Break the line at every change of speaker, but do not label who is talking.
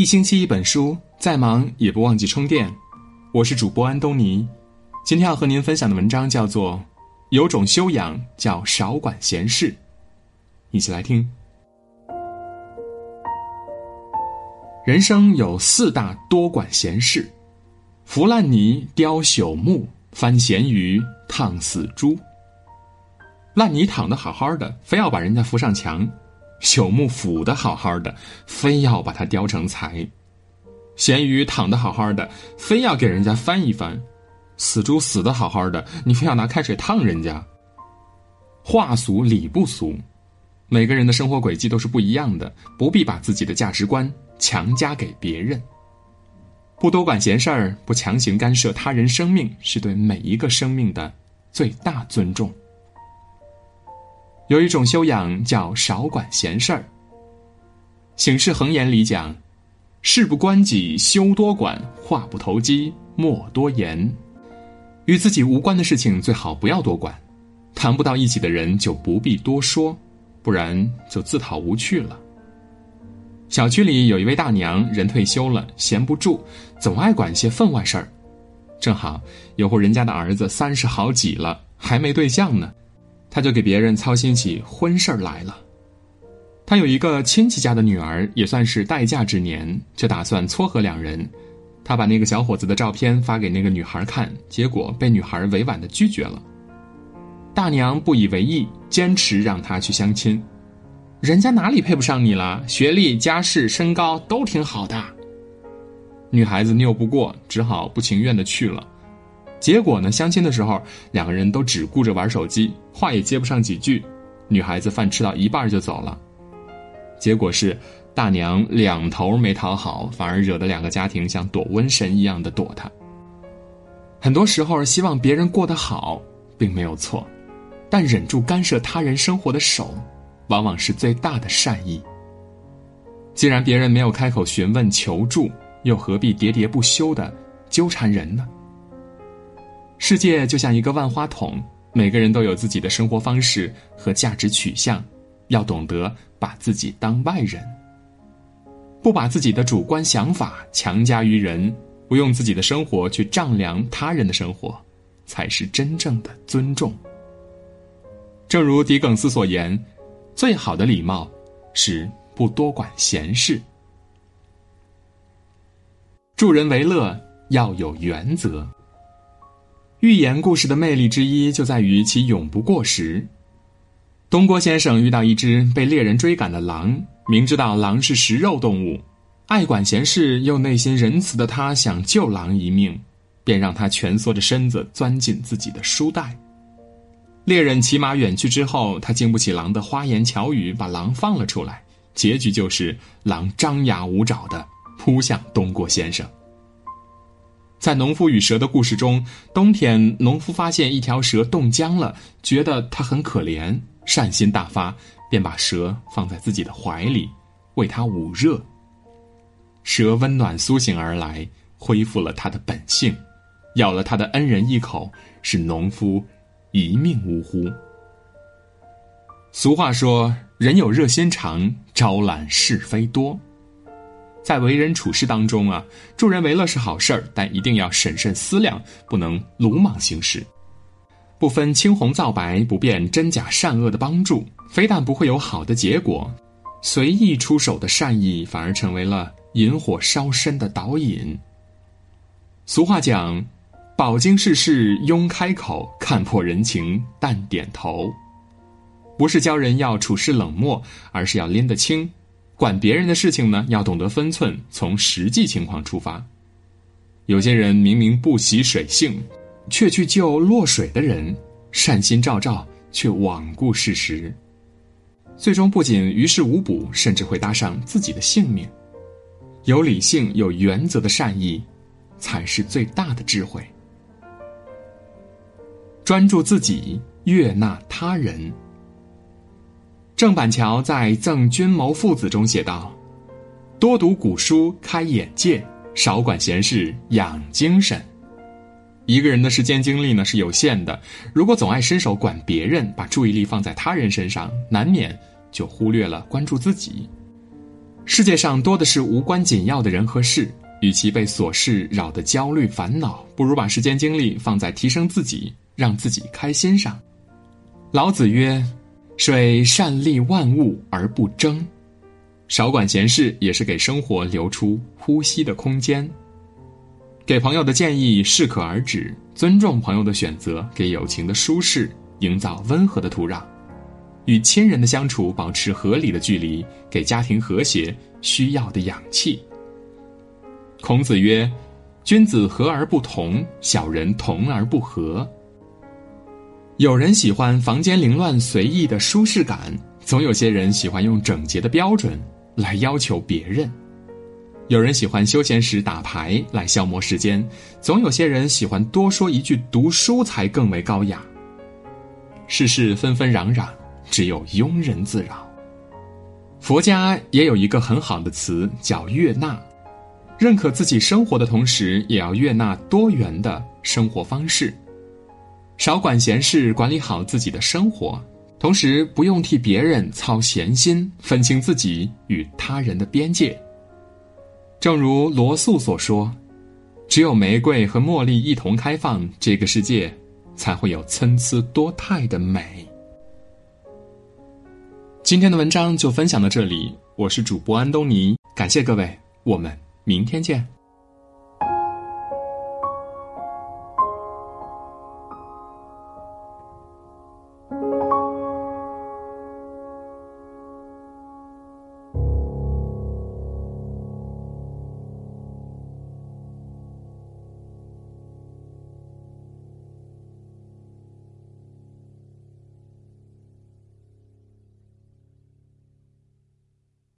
一星期一本书，再忙也不忘记充电。我是主播安东尼，今天要和您分享的文章叫做《有种修养叫少管闲事》，一起来听。人生有四大多管闲事：扶烂泥、雕朽木、翻咸鱼、烫死猪。烂泥躺得好好的，非要把人家扶上墙；朽木腐的好好的，非要把它雕成材；咸鱼躺的好好的，非要给人家翻一翻；死猪死的好好的，你非要拿开水烫人家。话俗理不俗，每个人的生活轨迹都是不一样的，不必把自己的价值观强加给别人。不多管闲事儿，不强行干涉他人生命，是对每一个生命的最大尊重。有一种修养叫少管闲事儿。醒世恒言里讲：“事不关己休多管，话不投机莫多言。”与自己无关的事情最好不要多管，谈不到一起的人就不必多说，不然就自讨无趣了。小区里有一位大娘，人退休了，闲不住，总爱管些分外事儿。正好有户人家的儿子三十好几了，还没对象呢。他就给别人操心起婚事儿来了。他有一个亲戚家的女儿，也算是待嫁之年，就打算撮合两人。他把那个小伙子的照片发给那个女孩看，结果被女孩委婉的拒绝了。大娘不以为意，坚持让他去相亲。人家哪里配不上你了？学历、家世、身高都挺好的。女孩子拗不过，只好不情愿的去了。结果呢？相亲的时候，两个人都只顾着玩手机，话也接不上几句。女孩子饭吃到一半就走了。结果是大娘两头没讨好，反而惹得两个家庭像躲瘟神一样的躲她。很多时候，希望别人过得好并没有错，但忍住干涉他人生活的手，往往是最大的善意。既然别人没有开口询问求助，又何必喋喋不休的纠缠人呢？世界就像一个万花筒，每个人都有自己的生活方式和价值取向，要懂得把自己当外人，不把自己的主观想法强加于人，不用自己的生活去丈量他人的生活，才是真正的尊重。正如狄更斯所言，最好的礼貌是不多管闲事。助人为乐要有原则。寓言故事的魅力之一就在于其永不过时。东郭先生遇到一只被猎人追赶的狼，明知道狼是食肉动物，爱管闲事又内心仁慈的他想救狼一命，便让他蜷缩着身子钻进自己的书袋。猎人骑马远去之后，他经不起狼的花言巧语，把狼放了出来。结局就是狼张牙舞爪的扑向东郭先生。在农夫与蛇的故事中，冬天农夫发现一条蛇冻僵了，觉得它很可怜，善心大发，便把蛇放在自己的怀里，为它捂热。蛇温暖苏醒而来，恢复了它的本性，咬了他的恩人一口，使农夫一命呜呼。俗话说：“人有热心肠，招揽是非多。”在为人处事当中啊，助人为乐是好事儿，但一定要审慎思量，不能鲁莽行事。不分青红皂白、不辨真假善恶的帮助，非但不会有好的结果，随意出手的善意反而成为了引火烧身的导引。俗话讲：“饱经世事慵开口，看破人情淡点头。”不是教人要处事冷漠，而是要拎得清。管别人的事情呢，要懂得分寸，从实际情况出发。有些人明明不习水性，却去救落水的人，善心昭昭，却罔顾事实，最终不仅于事无补，甚至会搭上自己的性命。有理性、有原则的善意，才是最大的智慧。专注自己，悦纳他人。郑板桥在《赠君谋父子》中写道：“多读古书开眼界，少管闲事养精神。”一个人的时间精力呢是有限的，如果总爱伸手管别人，把注意力放在他人身上，难免就忽略了关注自己。世界上多的是无关紧要的人和事，与其被琐事扰得焦虑烦恼，不如把时间精力放在提升自己、让自己开心上。老子曰：“水善利万物而不争。”少管闲事，也是给生活留出呼吸的空间。给朋友的建议适可而止，尊重朋友的选择，给友情的舒适营造温和的土壤。与亲人的相处保持合理的距离，给家庭和谐需要的氧气。孔子曰：“君子和而不同，小人同而不和。”有人喜欢房间凌乱随意的舒适感，总有些人喜欢用整洁的标准。来要求别人，有人喜欢休闲时打牌来消磨时间，总有些人喜欢多说一句读书才更为高雅。世事纷纷攘攘，只有庸人自扰。佛家也有一个很好的词叫悦纳，认可自己生活的同时，也要悦纳多元的生活方式，少管闲事，管理好自己的生活。同时，不用替别人操闲心，分清自己与他人的边界。正如罗素所说：“只有玫瑰和茉莉一同开放，这个世界才会有参差多态的美。”今天的文章就分享到这里，我是主播安东尼，感谢各位，我们明天见。